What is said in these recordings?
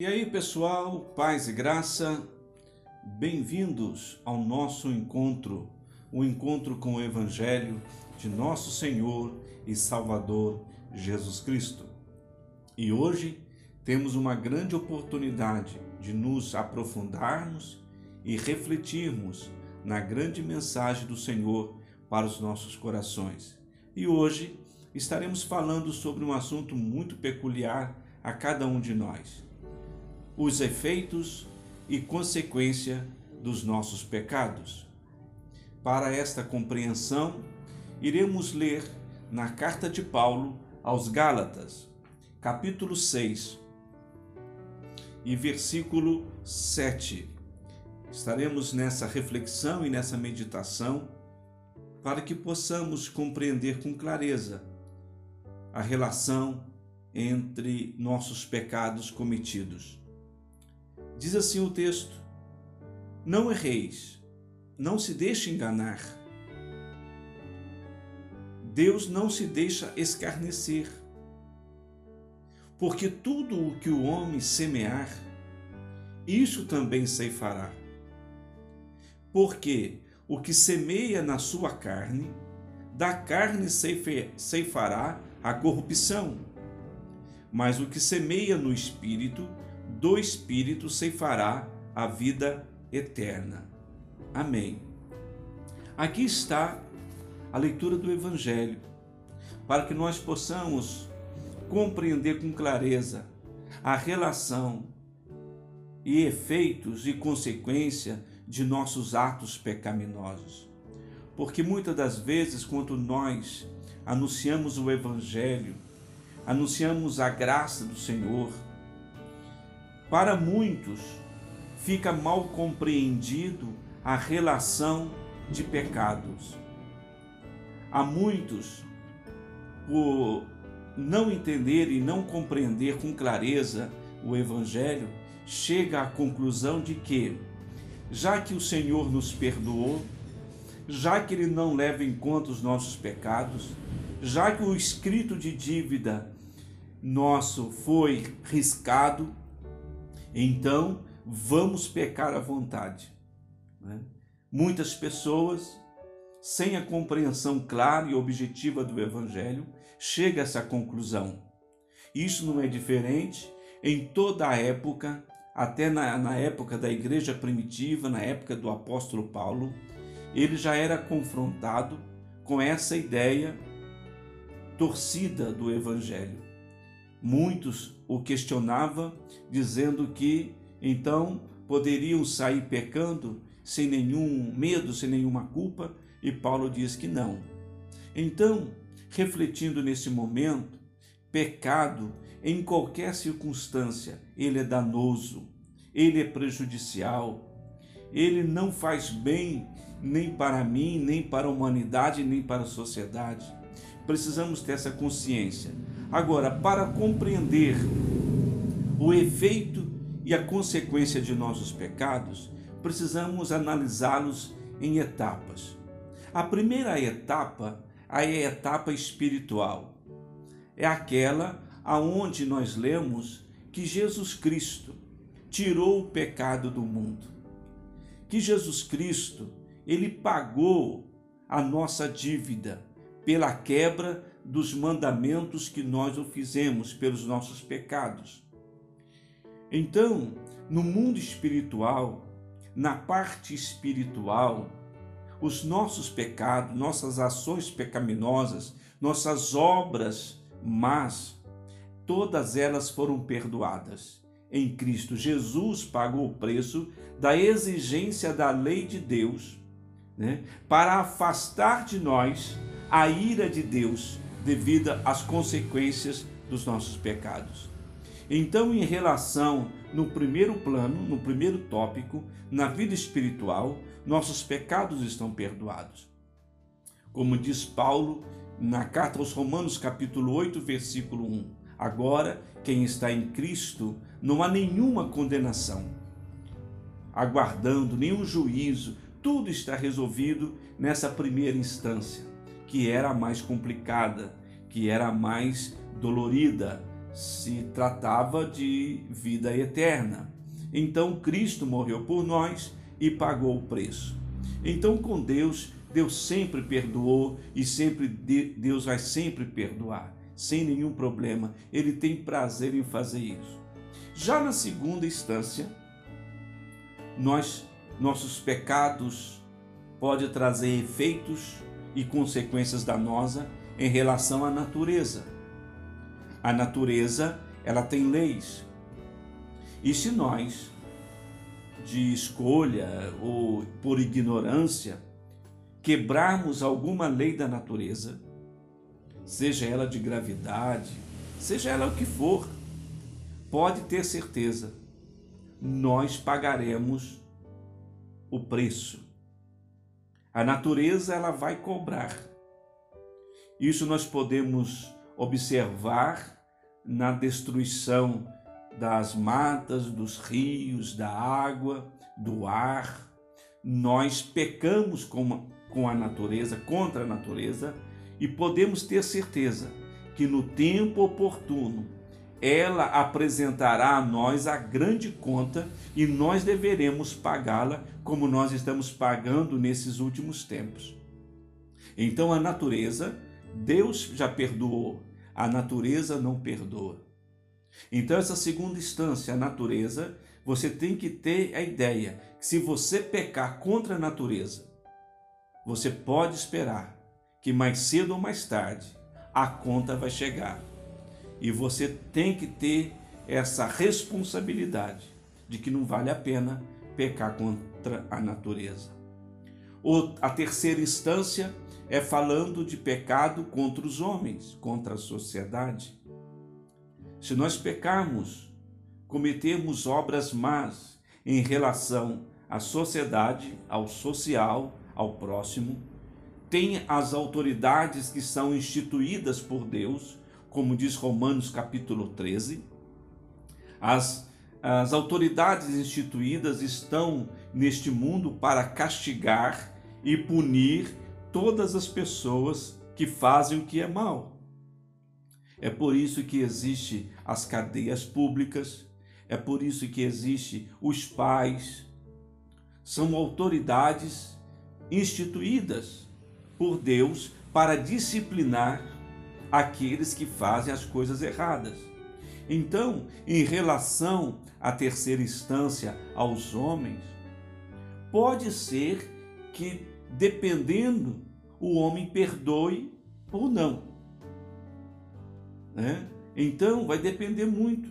E aí, pessoal, paz e graça, bem-vindos ao nosso encontro, o encontro com o Evangelho de nosso Senhor e Salvador Jesus Cristo. E hoje temos uma grande oportunidade de nos aprofundarmos e refletirmos na grande mensagem do Senhor para os nossos corações. E hoje estaremos falando sobre um assunto muito peculiar a cada um de nós: os efeitos e consequência dos nossos pecados. Para esta compreensão, iremos ler na carta de Paulo aos Gálatas, capítulo 6 e versículo 7. Estaremos nessa reflexão e nessa meditação para que possamos compreender com clareza a relação entre nossos pecados cometidos. Diz assim o texto: Não erreis, não se deixe enganar. Deus não se deixa escarnecer, porque tudo o que o homem semear, isso também ceifará. Porque o que semeia na sua carne, da carne ceifará a corrupção. Mas o que semeia no espírito, do espírito ceifará a vida eterna. Amém. Aqui está a leitura do Evangelho, para que nós possamos compreender com clareza a relação e efeitos e consequência de nossos atos pecaminosos. Porque muitas das vezes, quando nós anunciamos o Evangelho, anunciamos a graça do Senhor, para muitos fica mal compreendido a relação de pecados. Há muitos, por não entender e não compreender com clareza o Evangelho, chega à conclusão de que, já que o Senhor nos perdoou, já que Ele não leva em conta os nossos pecados, já que o escrito de dívida nosso foi riscado, então vamos pecar à vontade. Né? Muitas pessoas, sem a compreensão clara e objetiva do Evangelho, chegam a essa conclusão. Isso não é diferente em toda a época, até na, na época da igreja primitiva, na época do apóstolo Paulo, ele já era confrontado com essa ideia torcida do Evangelho. Muitos o questionavam, dizendo que então poderiam sair pecando sem nenhum medo, sem nenhuma culpa, e Paulo diz que não. Então, refletindo nesse momento, pecado em qualquer circunstância, ele é danoso, ele é prejudicial, ele não faz bem nem para mim, nem para a humanidade, nem para a sociedade. Precisamos ter essa consciência. Agora, para compreender o efeito e a consequência de nossos pecados, precisamos analisá-los em etapas. A primeira etapa é a etapa espiritual. É aquela aonde nós lemos que Jesus Cristo tirou o pecado do mundo. Que Jesus Cristo ele pagou a nossa dívida pela quebra dos mandamentos que nós o fizemos pelos nossos pecados. Então, no mundo espiritual, na parte espiritual, os nossos pecados, nossas ações pecaminosas, nossas obras más, todas elas foram perdoadas. Em Cristo Jesus pagou o preço da exigência da lei de Deus né, para afastar de nós a ira de Deus devido às consequências dos nossos pecados. Então, em relação no primeiro plano, no primeiro tópico, na vida espiritual, nossos pecados estão perdoados. Como diz Paulo na carta aos Romanos, capítulo 8, versículo 1. Agora, quem está em Cristo, não há nenhuma condenação, aguardando nenhum juízo, tudo está resolvido nessa primeira instância, que era a mais complicada, que era a mais dolorida, se tratava de vida eterna. Então Cristo morreu por nós e pagou o preço. Então com Deus, Deus sempre perdoou e sempre Deus vai sempre perdoar, sem nenhum problema. Ele tem prazer em fazer isso. Já na segunda instância, nós nossos pecados pode trazer efeitos e consequências danosas em relação à natureza. A natureza, ela tem leis. E se nós de escolha ou por ignorância quebrarmos alguma lei da natureza, seja ela de gravidade, seja ela o que for, pode ter certeza, nós pagaremos o preço. A natureza ela vai cobrar. Isso nós podemos observar na destruição das matas, dos rios, da água, do ar. Nós pecamos com, com a natureza, contra a natureza, e podemos ter certeza que no tempo oportuno ela apresentará a nós a grande conta e nós deveremos pagá-la como nós estamos pagando nesses últimos tempos. Então a natureza, Deus já perdoou, a natureza não perdoa. Então essa segunda instância, a natureza, você tem que ter a ideia que se você pecar contra a natureza, você pode esperar que mais cedo ou mais tarde a conta vai chegar e você tem que ter essa responsabilidade de que não vale a pena pecar contra a natureza. A terceira instância é falando de pecado contra os homens, contra a sociedade. Se nós pecarmos, cometermos obras más em relação à sociedade, ao social, ao próximo, tem as autoridades que são instituídas por Deus como diz Romanos capítulo 13. As, as autoridades instituídas estão neste mundo para castigar e punir todas as pessoas que fazem o que é mal. É por isso que existe as cadeias públicas, é por isso que existe os pais. São autoridades instituídas por Deus para disciplinar aqueles que fazem as coisas erradas. Então, em relação à terceira instância, aos homens, pode ser que, dependendo, o homem perdoe ou não. Né? Então, vai depender muito.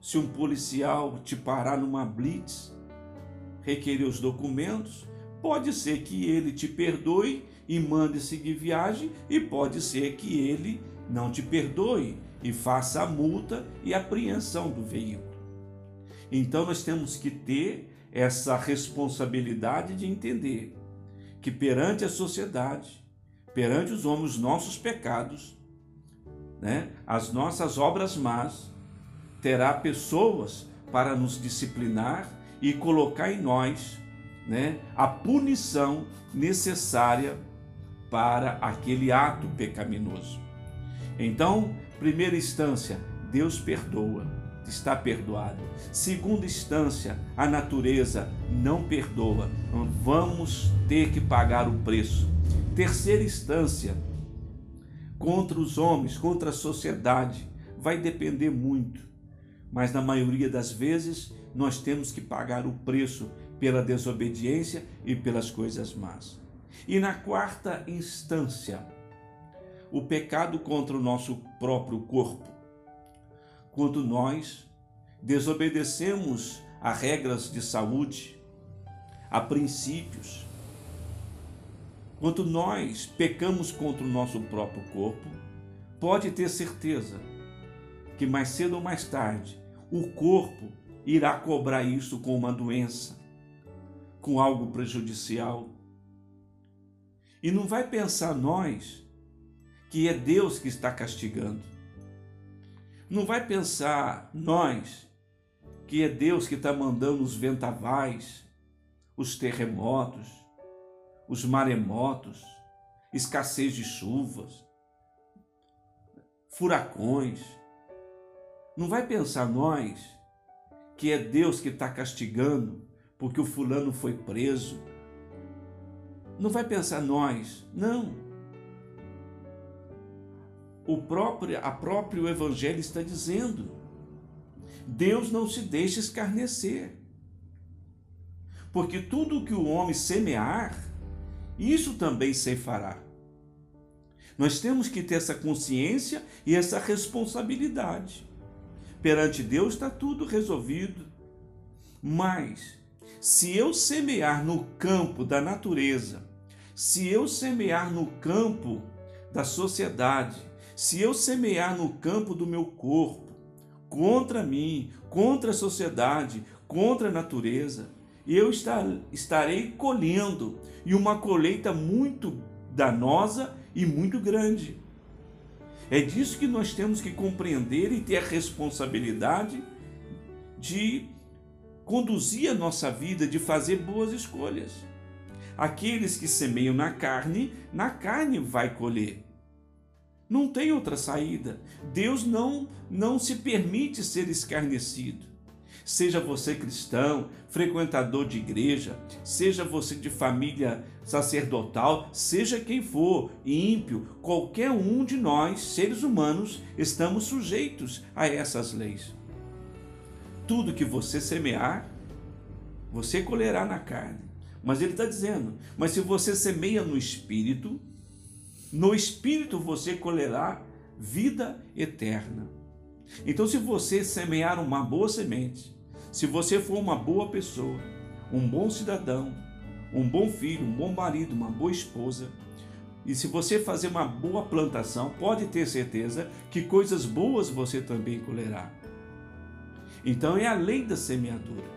Se um policial te parar numa blitz, requerer os documentos, pode ser que ele te perdoe e mande seguir viagem, e pode ser que ele não te perdoe e faça a multa e apreensão do veículo. Então nós temos que ter essa responsabilidade de entender que perante a sociedade, perante os homens, os nossos pecados, né, as nossas obras más, terá pessoas para nos disciplinar e colocar em nós né, a punição necessária para aquele ato pecaminoso. Então, primeira instância, Deus perdoa, está perdoado. Segunda instância, a natureza não perdoa, vamos ter que pagar o preço. Terceira instância, contra os homens, contra a sociedade, vai depender muito, mas na maioria das vezes nós temos que pagar o preço pela desobediência e pelas coisas más. E na quarta instância, o pecado contra o nosso próprio corpo. Quando nós desobedecemos a regras de saúde, a princípios, quando nós pecamos contra o nosso próprio corpo, pode ter certeza que mais cedo ou mais tarde o corpo irá cobrar isso com uma doença, com algo prejudicial. E não vai pensar nós que é Deus que está castigando. Não vai pensar nós que é Deus que está mandando os ventavais, os terremotos, os maremotos, escassez de chuvas, furacões. Não vai pensar nós que é Deus que está castigando porque o fulano foi preso. Não vai pensar nós, não. O próprio, a próprio Evangelho está dizendo: Deus não se deixa escarnecer. Porque tudo que o homem semear, isso também fará. Nós temos que ter essa consciência e essa responsabilidade. Perante Deus está tudo resolvido. Mas, se eu semear no campo da natureza, se eu semear no campo da sociedade, se eu semear no campo do meu corpo, contra mim, contra a sociedade, contra a natureza, eu estarei colhendo, e uma colheita muito danosa e muito grande. É disso que nós temos que compreender e ter a responsabilidade de conduzir a nossa vida, de fazer boas escolhas. Aqueles que semeiam na carne, na carne vai colher. Não tem outra saída. Deus não não se permite ser escarnecido. Seja você cristão, frequentador de igreja, seja você de família sacerdotal, seja quem for, ímpio, qualquer um de nós, seres humanos, estamos sujeitos a essas leis. Tudo que você semear, você colherá na carne. Mas ele está dizendo: mas se você semeia no espírito, no espírito você colherá vida eterna. Então, se você semear uma boa semente, se você for uma boa pessoa, um bom cidadão, um bom filho, um bom marido, uma boa esposa, e se você fazer uma boa plantação, pode ter certeza que coisas boas você também colherá. Então é a lei da semeadura.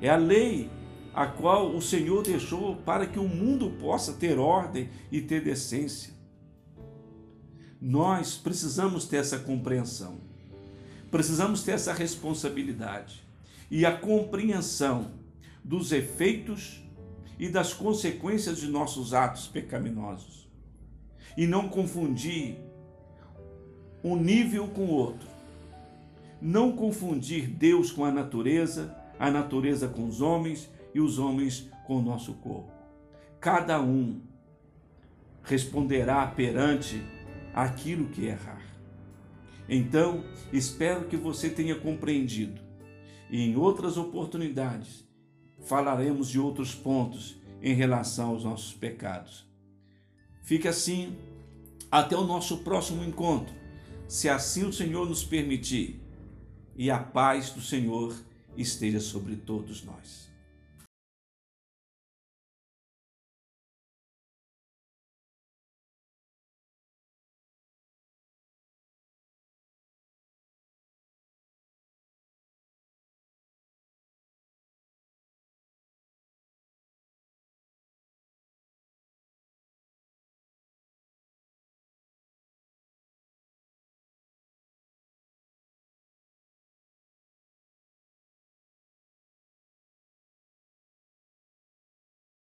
É a lei a qual o Senhor deixou para que o mundo possa ter ordem e ter decência. Nós precisamos ter essa compreensão, precisamos ter essa responsabilidade e a compreensão dos efeitos e das consequências de nossos atos pecaminosos. E não confundir um nível com o outro. Não confundir Deus com a natureza, a natureza com os homens e os homens com o nosso corpo. Cada um responderá perante aquilo que errar. Então, espero que você tenha compreendido. E em outras oportunidades, falaremos de outros pontos em relação aos nossos pecados. Fique assim, até o nosso próximo encontro, se assim o Senhor nos permitir, e a paz do Senhor esteja sobre todos nós.